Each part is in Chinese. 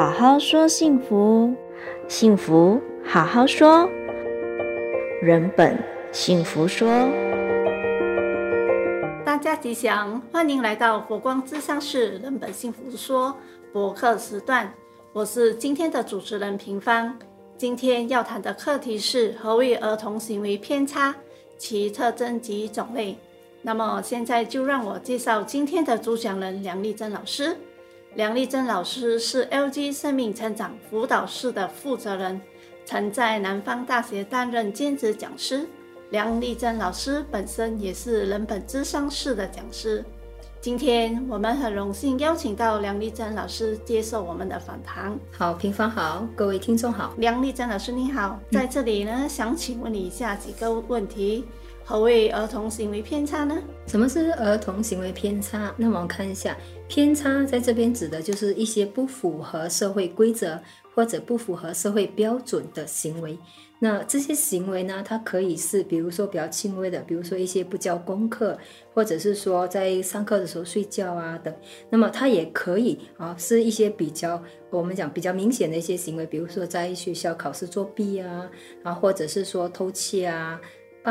好好说幸福，幸福好好说，人本幸福说。大家吉祥，欢迎来到佛光咨商市人本幸福说博客时段。我是今天的主持人平芳。今天要谈的课题是何谓儿童行为偏差，其特征及种类。那么现在就让我介绍今天的主讲人梁丽珍老师。梁丽珍老师是 LG 生命成长辅导室的负责人，曾在南方大学担任兼职讲师。梁丽珍老师本身也是人本智商室的讲师。今天我们很荣幸邀请到梁丽珍老师接受我们的访谈。好，平方好，各位听众好。梁丽珍老师你好，在这里呢，嗯、想请问你以下几个问题：何谓儿童行为偏差呢？什么是儿童行为偏差？那我们看一下，偏差在这边指的就是一些不符合社会规则或者不符合社会标准的行为。那这些行为呢，它可以是，比如说比较轻微的，比如说一些不交功课，或者是说在上课的时候睡觉啊等。那么它也可以啊，是一些比较我们讲比较明显的一些行为，比如说在学校考试作弊啊，啊或者是说偷窃啊。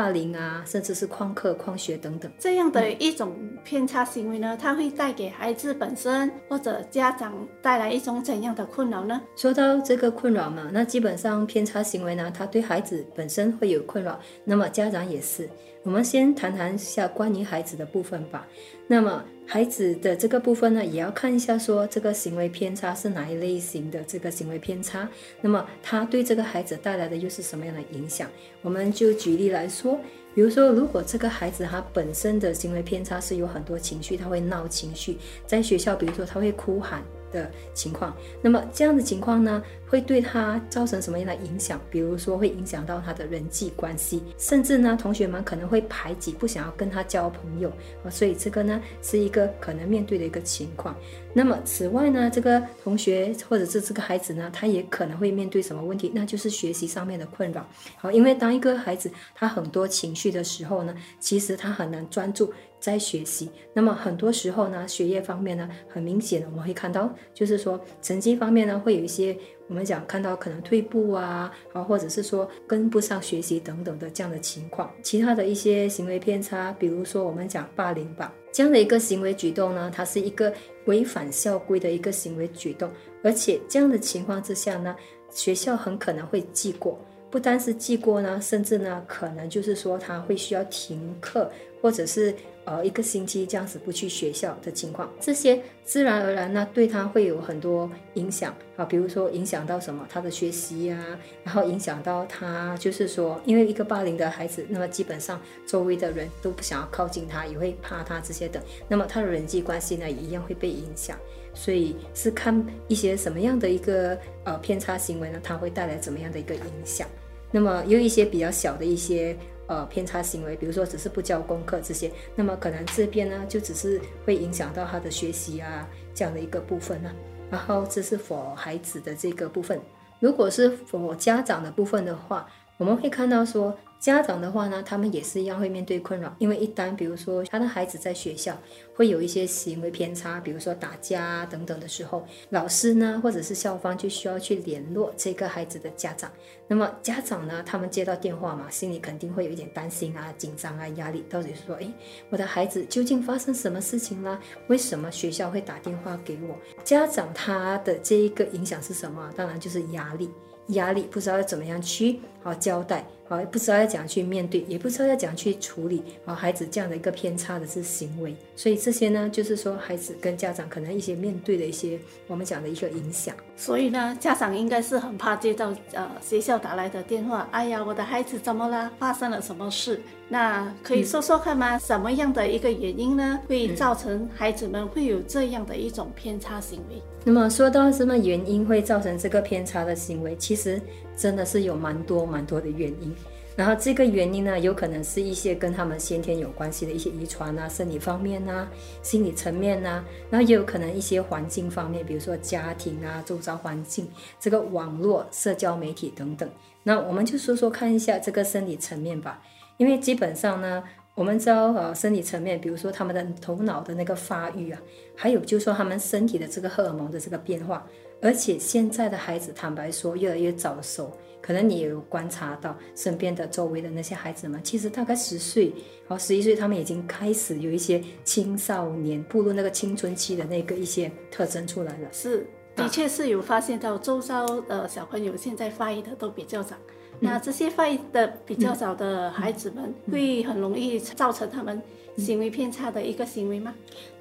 霸凌啊，甚至是旷课、旷学等等，这样的一种偏差行为呢，它会带给孩子本身或者家长带来一种怎样的困扰呢？说到这个困扰嘛，那基本上偏差行为呢，它对孩子本身会有困扰，那么家长也是。我们先谈谈一下关于孩子的部分吧。那么孩子的这个部分呢，也要看一下说这个行为偏差是哪一类型的这个行为偏差。那么他对这个孩子带来的又是什么样的影响？我们就举例来说，比如说如果这个孩子他本身的行为偏差是有很多情绪，他会闹情绪，在学校比如说他会哭喊。的情况，那么这样的情况呢，会对他造成什么样的影响？比如说会影响到他的人际关系，甚至呢，同学们可能会排挤，不想要跟他交朋友啊。所以这个呢，是一个可能面对的一个情况。那么此外呢，这个同学或者是这个孩子呢，他也可能会面对什么问题？那就是学习上面的困扰。好，因为当一个孩子他很多情绪的时候呢，其实他很难专注。在学习，那么很多时候呢，学业方面呢，很明显的我们会看到，就是说成绩方面呢，会有一些我们讲看到可能退步啊，啊，或者是说跟不上学习等等的这样的情况。其他的一些行为偏差，比如说我们讲霸凌吧，这样的一个行为举动呢，它是一个违反校规的一个行为举动，而且这样的情况之下呢，学校很可能会记过，不单是记过呢，甚至呢，可能就是说他会需要停课，或者是。呃，一个星期这样子不去学校的情况，这些自然而然呢，对他会有很多影响。啊，比如说影响到什么，他的学习呀、然后影响到他，就是说，因为一个霸凌的孩子，那么基本上周围的人都不想要靠近他，也会怕他这些的，那么他的人际关系呢，也一样会被影响，所以是看一些什么样的一个呃偏差行为呢，它会带来怎么样的一个影响，那么有一些比较小的一些。呃，偏差行为，比如说只是不交功课这些，那么可能这边呢，就只是会影响到他的学习啊，这样的一个部分呢、然后这是 for 孩子的这个部分，如果是 for 家长的部分的话，我们会看到说。家长的话呢，他们也是一样会面对困扰，因为一旦比如说他的孩子在学校会有一些行为偏差，比如说打架等等的时候，老师呢或者是校方就需要去联络这个孩子的家长。那么家长呢，他们接到电话嘛，心里肯定会有一点担心啊、紧张啊、压力，到底是说，诶，我的孩子究竟发生什么事情了？为什么学校会打电话给我？家长他的这一个影响是什么？当然就是压力。压力不知道要怎么样去好交代，好不知道要怎样去面对，也不知道要怎样去处理啊孩子这样的一个偏差的是行为，所以这些呢，就是说孩子跟家长可能一些面对的一些我们讲的一个影响。所以呢，家长应该是很怕接到呃学校打来的电话，哎呀，我的孩子怎么了？发生了什么事？那可以说说看吗？嗯、什么样的一个原因呢，会造成孩子们会有这样的一种偏差行为？那么说到什么原因会造成这个偏差的行为，其实真的是有蛮多蛮多的原因。然后这个原因呢，有可能是一些跟他们先天有关系的一些遗传啊、生理方面啊、心理层面啊，然后也有可能一些环境方面，比如说家庭啊、周遭环境、这个网络、社交媒体等等。那我们就说说看一下这个生理层面吧。因为基本上呢，我们知道呃，生理层面，比如说他们的头脑的那个发育啊，还有就是说他们身体的这个荷尔蒙的这个变化，而且现在的孩子，坦白说，越来越早熟。可能你也有观察到身边的周围的那些孩子们，其实大概十岁，然后十一岁，他们已经开始有一些青少年步入那个青春期的那个一些特征出来了。是，的确是有发现到周遭的小朋友现在发育的都比较早。嗯、那这些发育的比较早的孩子们，会很容易造成他们行为偏差的一个行为吗？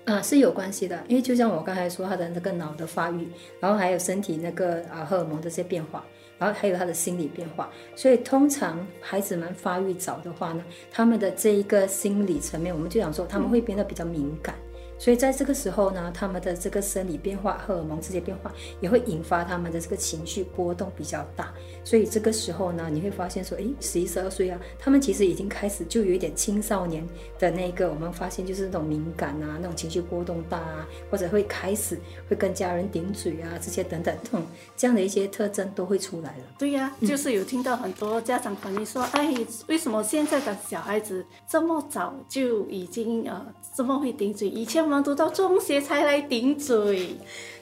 啊，是有关系的，因为就像我刚才说，他的那个脑的发育，然后还有身体那个啊荷尔蒙这些变化。然后还有他的心理变化，所以通常孩子们发育早的话呢，他们的这一个心理层面，我们就想说他们会变得比较敏感。所以在这个时候呢，他们的这个生理变化、荷尔蒙这些变化也会引发他们的这个情绪波动比较大。所以这个时候呢，你会发现说，诶，十一、十二岁啊，他们其实已经开始就有一点青少年的那个，我们发现就是那种敏感啊，那种情绪波动大啊，或者会开始会跟家人顶嘴啊，这些等等，这种这样的一些特征都会出来了。对呀、就是有听到很多家长反映说，哎，为什么现在的小孩子这么早就已经呃这么会顶嘴？以前。我们读到中学才来顶嘴，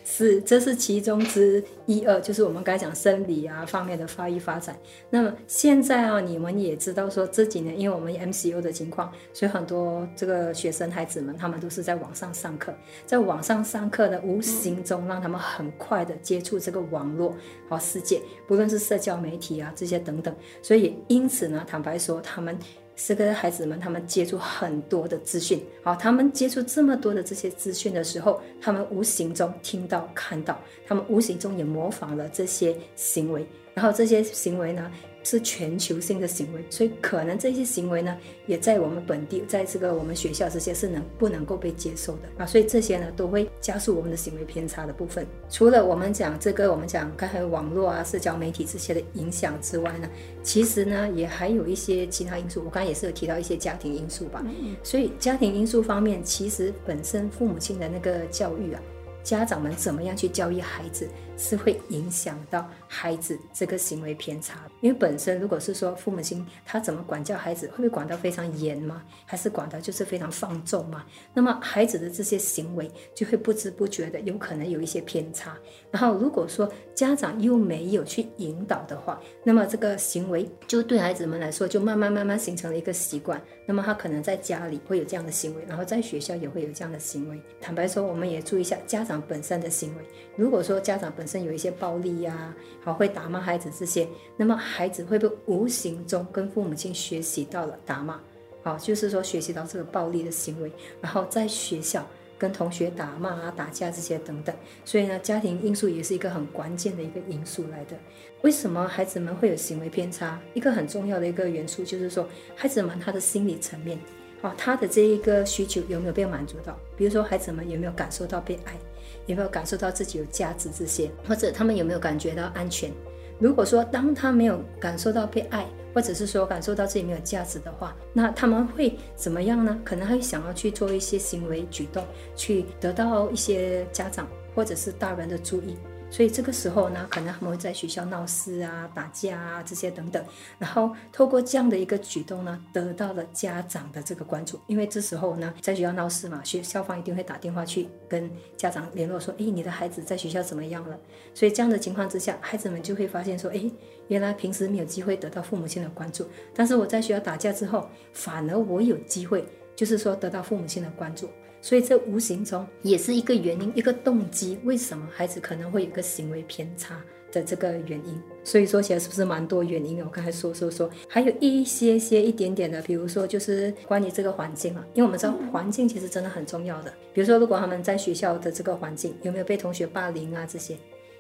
是，这是其中之一二，就是我们刚才讲生理啊方面的发育发展。那么现在啊，你们也知道说这几年因为我们 MCO 的情况，所以很多这个学生孩子们他们都是在网上上课，在网上上课的无形中让他们很快的接触这个网络和世界，不论是社交媒体啊这些等等，所以因此呢，坦白说他们。是跟孩子们，他们接触很多的资讯，好，他们接触这么多的这些资讯的时候，他们无形中听到、看到，他们无形中也模仿了这些行为，然后这些行为呢，是全球性的行为，所以可能这些行为呢，也在我们本地，在这个我们学校这些是能不能够被接受的啊？所以这些呢，都会加速我们的行为偏差的部分。除了我们讲这个，我们讲刚才网络啊、社交媒体这些的影响之外呢，其实呢，也还有一些其他因素。我刚才也是有提到一些家庭因素吧。所以家庭因素方面，其实本身父母亲的那个教育啊。家长们怎么样去教育孩子，是会影响到孩子这个行为偏差。因为本身如果是说父母亲他怎么管教孩子，会不会管得非常严吗？还是管得就是非常放纵吗？那么孩子的这些行为就会不知不觉的有可能有一些偏差。然后如果说家长又没有去引导的话，那么这个行为就对孩子们来说就慢慢慢慢形成了一个习惯。那么他可能在家里会有这样的行为，然后在学校也会有这样的行为。坦白说，我们也注意一下家长。本身的行为，如果说家长本身有一些暴力呀、好会打骂孩子这些，那么孩子会不会无形中跟父母亲学习到了打骂？好，就是说学习到这个暴力的行为，然后在学校跟同学打骂啊、打架这些等等。所以呢，家庭因素也是一个很关键的一个因素来的。为什么孩子们会有行为偏差？一个很重要的一个元素就是说，孩子们他的心理层面，好，他的这一个需求有没有被满足到？比如说，孩子们有没有感受到被爱？有没有感受到自己有价值这些，或者他们有没有感觉到安全？如果说当他没有感受到被爱，或者是说感受到自己没有价值的话，那他们会怎么样呢？可能会想要去做一些行为举动，去得到一些家长或者是大人的注意。所以这个时候呢，可能他们会在学校闹事啊、打架啊这些等等，然后透过这样的一个举动呢，得到了家长的这个关注。因为这时候呢，在学校闹事嘛，学校方一定会打电话去跟家长联络说：“诶，你的孩子在学校怎么样了？”所以这样的情况之下，孩子们就会发现说：“诶，原来平时没有机会得到父母亲的关注，但是我在学校打架之后，反而我有机会，就是说得到父母亲的关注。”所以这无形中也是一个原因，一个动机，为什么孩子可能会有个行为偏差的这个原因。所以说起来是不是蛮多原因？我刚才说说说，还有一些些一点点的，比如说就是关于这个环境啊，因为我们知道环境其实真的很重要的。比如说，如果他们在学校的这个环境有没有被同学霸凌啊这些，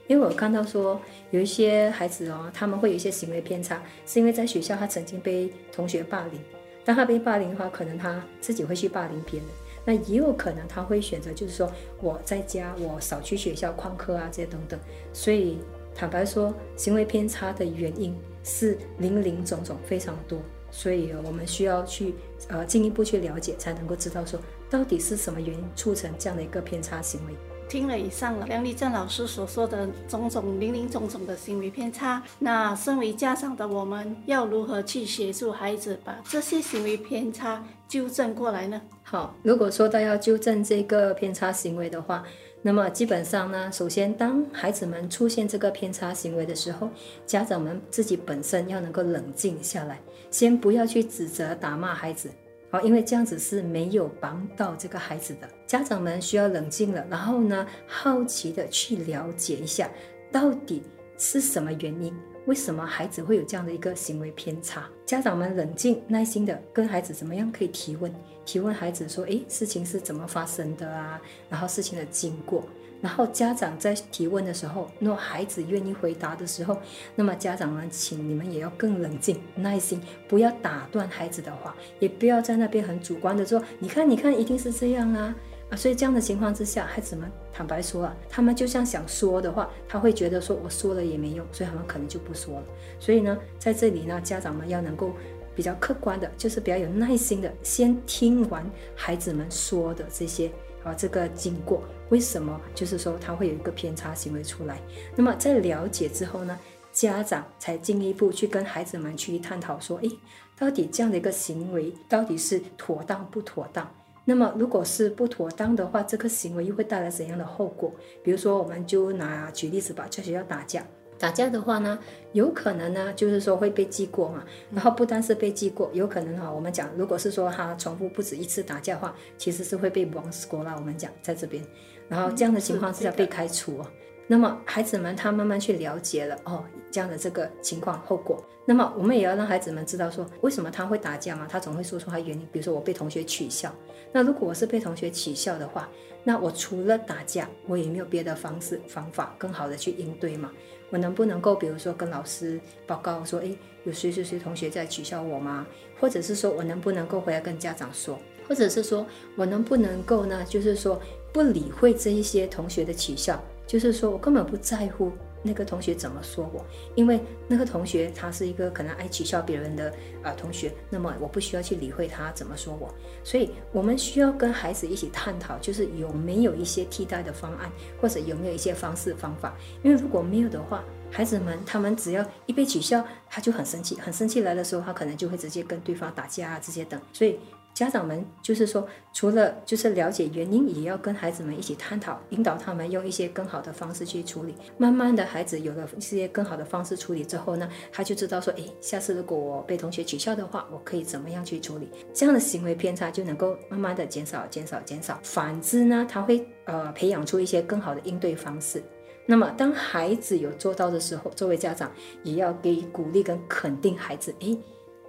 因为我看到说有一些孩子哦，他们会有一些行为偏差，是因为在学校他曾经被同学霸凌，当他被霸凌的话，可能他自己会去霸凌别人。那也有可能他会选择，就是说我在家，我少去学校旷课啊，这些等等。所以坦白说，行为偏差的原因是林林总总，非常多。所以我们需要去呃进一步去了解，才能够知道说到底是什么原因促成这样的一个偏差行为。听了以上梁丽正老师所说的种种林林总总的行为偏差，那身为家长的我们要如何去协助孩子把这些行为偏差纠正过来呢？好，如果说到要纠正这个偏差行为的话，那么基本上呢，首先当孩子们出现这个偏差行为的时候，家长们自己本身要能够冷静下来，先不要去指责、打骂孩子，好，因为这样子是没有帮到这个孩子的。家长们需要冷静了，然后呢，好奇的去了解一下，到底是什么原因。为什么孩子会有这样的一个行为偏差？家长们冷静耐心的跟孩子怎么样可以提问？提问孩子说：“诶，事情是怎么发生的啊？然后事情的经过。然后家长在提问的时候，若孩子愿意回答的时候，那么家长们，请你们也要更冷静耐心，不要打断孩子的话，也不要在那边很主观的说：你看，你看，一定是这样啊。”啊，所以这样的情况之下，孩子们坦白说啊，他们就像想说的话，他会觉得说我说了也没用，所以他们可能就不说了。所以呢，在这里呢，家长们要能够比较客观的，就是比较有耐心的，先听完孩子们说的这些啊，这个经过为什么，就是说他会有一个偏差行为出来。那么在了解之后呢，家长才进一步去跟孩子们去探讨说，诶，到底这样的一个行为到底是妥当不妥当？那么，如果是不妥当的话，这个行为又会带来怎样的后果？比如说，我们就拿举例子吧，在学校打架，打架的话呢，有可能呢，就是说会被记过嘛。然后不单是被记过，有可能哈，我们讲，如果是说他重复不止一次打架的话，其实是会被亡 score 啦。我们讲在这边，然后这样的情况是要被开除哦。那么孩子们他慢慢去了解了哦，这样的这个情况后果。那么我们也要让孩子们知道说，为什么他会打架嘛？他总会说出他原因。比如说我被同学取笑，那如果我是被同学取笑的话，那我除了打架，我也没有别的方式方法更好的去应对嘛？我能不能够比如说跟老师报告说，诶，有谁谁谁同学在取笑我吗？或者是说我能不能够回来跟家长说？或者是说我能不能够呢？就是说不理会这一些同学的取笑。就是说我根本不在乎那个同学怎么说我，因为那个同学他是一个可能爱取笑别人的啊、呃、同学，那么我不需要去理会他怎么说我。所以我们需要跟孩子一起探讨，就是有没有一些替代的方案，或者有没有一些方式方法。因为如果没有的话，孩子们他们只要一被取笑，他就很生气，很生气来的时候，他可能就会直接跟对方打架啊这些等。所以。家长们就是说，除了就是了解原因，也要跟孩子们一起探讨，引导他们用一些更好的方式去处理。慢慢的，孩子有了一些更好的方式处理之后呢，他就知道说，诶，下次如果我被同学取笑的话，我可以怎么样去处理？这样的行为偏差就能够慢慢的减少、减少、减少。反之呢，他会呃培养出一些更好的应对方式。那么，当孩子有做到的时候，作为家长也要给予鼓励跟肯定孩子，诶。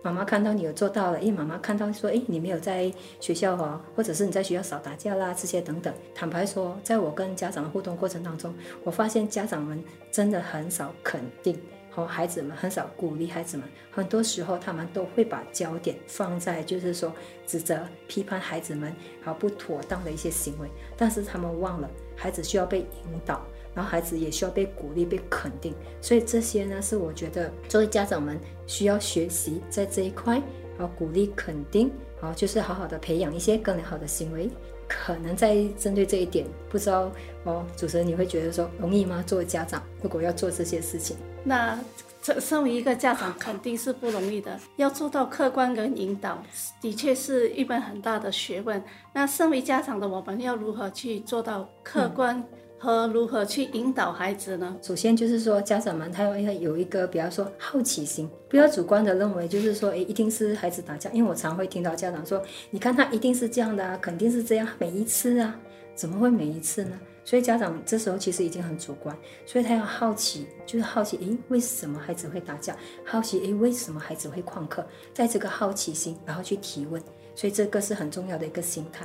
妈妈看到你有做到了，因为妈妈看到说，诶，你没有在学校哈，或者是你在学校少打架啦，这些等等。坦白说，在我跟家长的互动过程当中，我发现家长们真的很少肯定和孩子们，很少鼓励孩子们。很多时候，他们都会把焦点放在就是说指责、批判孩子们好不妥当的一些行为，但是他们忘了，孩子需要被引导。然后孩子也需要被鼓励、被肯定，所以这些呢是我觉得作为家长们需要学习在这一块，然后鼓励、肯定，然后就是好好的培养一些更良好的行为。可能在针对这一点，不知道哦，主持人你会觉得说容易吗？作为家长，如果要做这些事情，那这身为一个家长肯定是不容易的，要做到客观跟引导，的确是一门很大的学问。那身为家长的我们要如何去做到客观？嗯和如何去引导孩子呢？首先就是说，家长们他要有一个，比方说好奇心，不要主观的认为就是说，诶，一定是孩子打架。因为我常会听到家长说，你看他一定是这样的啊，肯定是这样，每一次啊，怎么会每一次呢？所以家长这时候其实已经很主观，所以他要好奇，就是好奇，诶，为什么孩子会打架？好奇，诶，为什么孩子会旷课？在这个好奇心，然后去提问，所以这个是很重要的一个心态。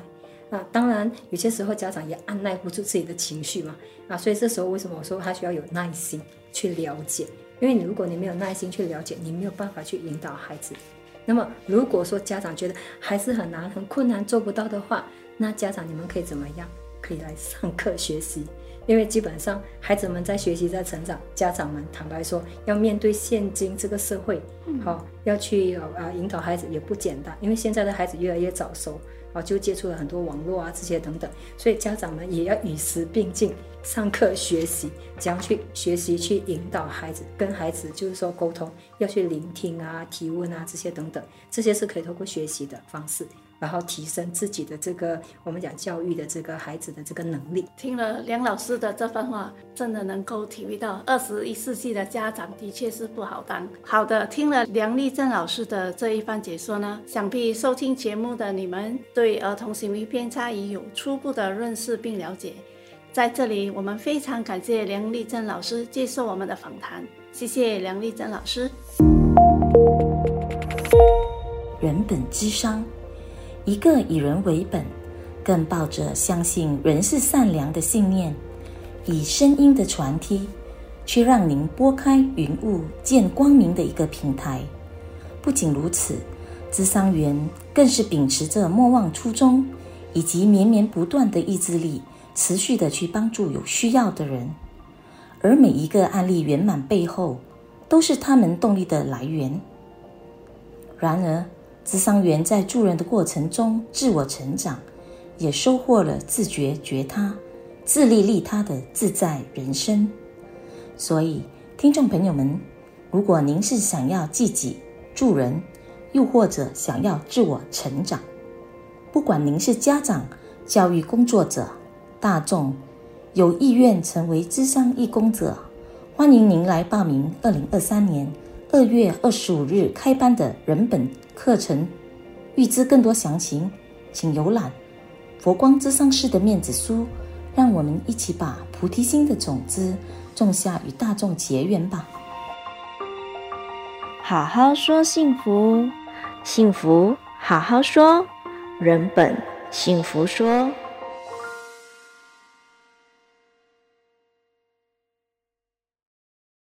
那当然，有些时候家长也按捺不住自己的情绪嘛，啊，所以这时候为什么我说他需要有耐心去了解？因为你如果你没有耐心去了解，你没有办法去引导孩子。那么如果说家长觉得还是很难、很困难、做不到的话，那家长你们可以怎么样？可以来上课学习，因为基本上孩子们在学习、在成长，家长们坦白说要面对现今这个社会，好要去啊引导孩子也不简单，因为现在的孩子越来越早熟。啊，就接触了很多网络啊，这些等等，所以家长们也要与时并进，上课学习，怎样去学习去引导孩子，跟孩子就是说沟通，要去聆听啊、提问啊这些等等，这些是可以通过学习的方式，然后提升自己的这个我们讲教育的这个孩子的这个能力。听了梁老师的这番话，真的能够体会到二十一世纪的家长的确是不好当。好的，听了梁丽正老师的这一番解说呢，想必收听节目的你们对儿童行为偏差已有初步的认识并了解。在这里，我们非常感谢梁丽珍老师接受我们的访谈，谢谢梁丽珍老师。人本咨商，一个以人为本，更抱着相信人是善良的信念，以声音的传递，去让您拨开云雾见光明的一个平台。不仅如此，咨商员更是秉持着莫忘初衷，以及绵绵不断的意志力。持续的去帮助有需要的人，而每一个案例圆满背后，都是他们动力的来源。然而，咨商员在助人的过程中自我成长，也收获了自觉觉他、自利利他的自在人生。所以，听众朋友们，如果您是想要自己助人，又或者想要自我成长，不管您是家长、教育工作者，大众有意愿成为咨商义工者，欢迎您来报名二零二三年二月二十五日开班的人本课程。预知更多详情，请浏览佛光咨商室的面子书。让我们一起把菩提心的种子种下，与大众结缘吧。好好说幸福，幸福好好说，人本幸福说。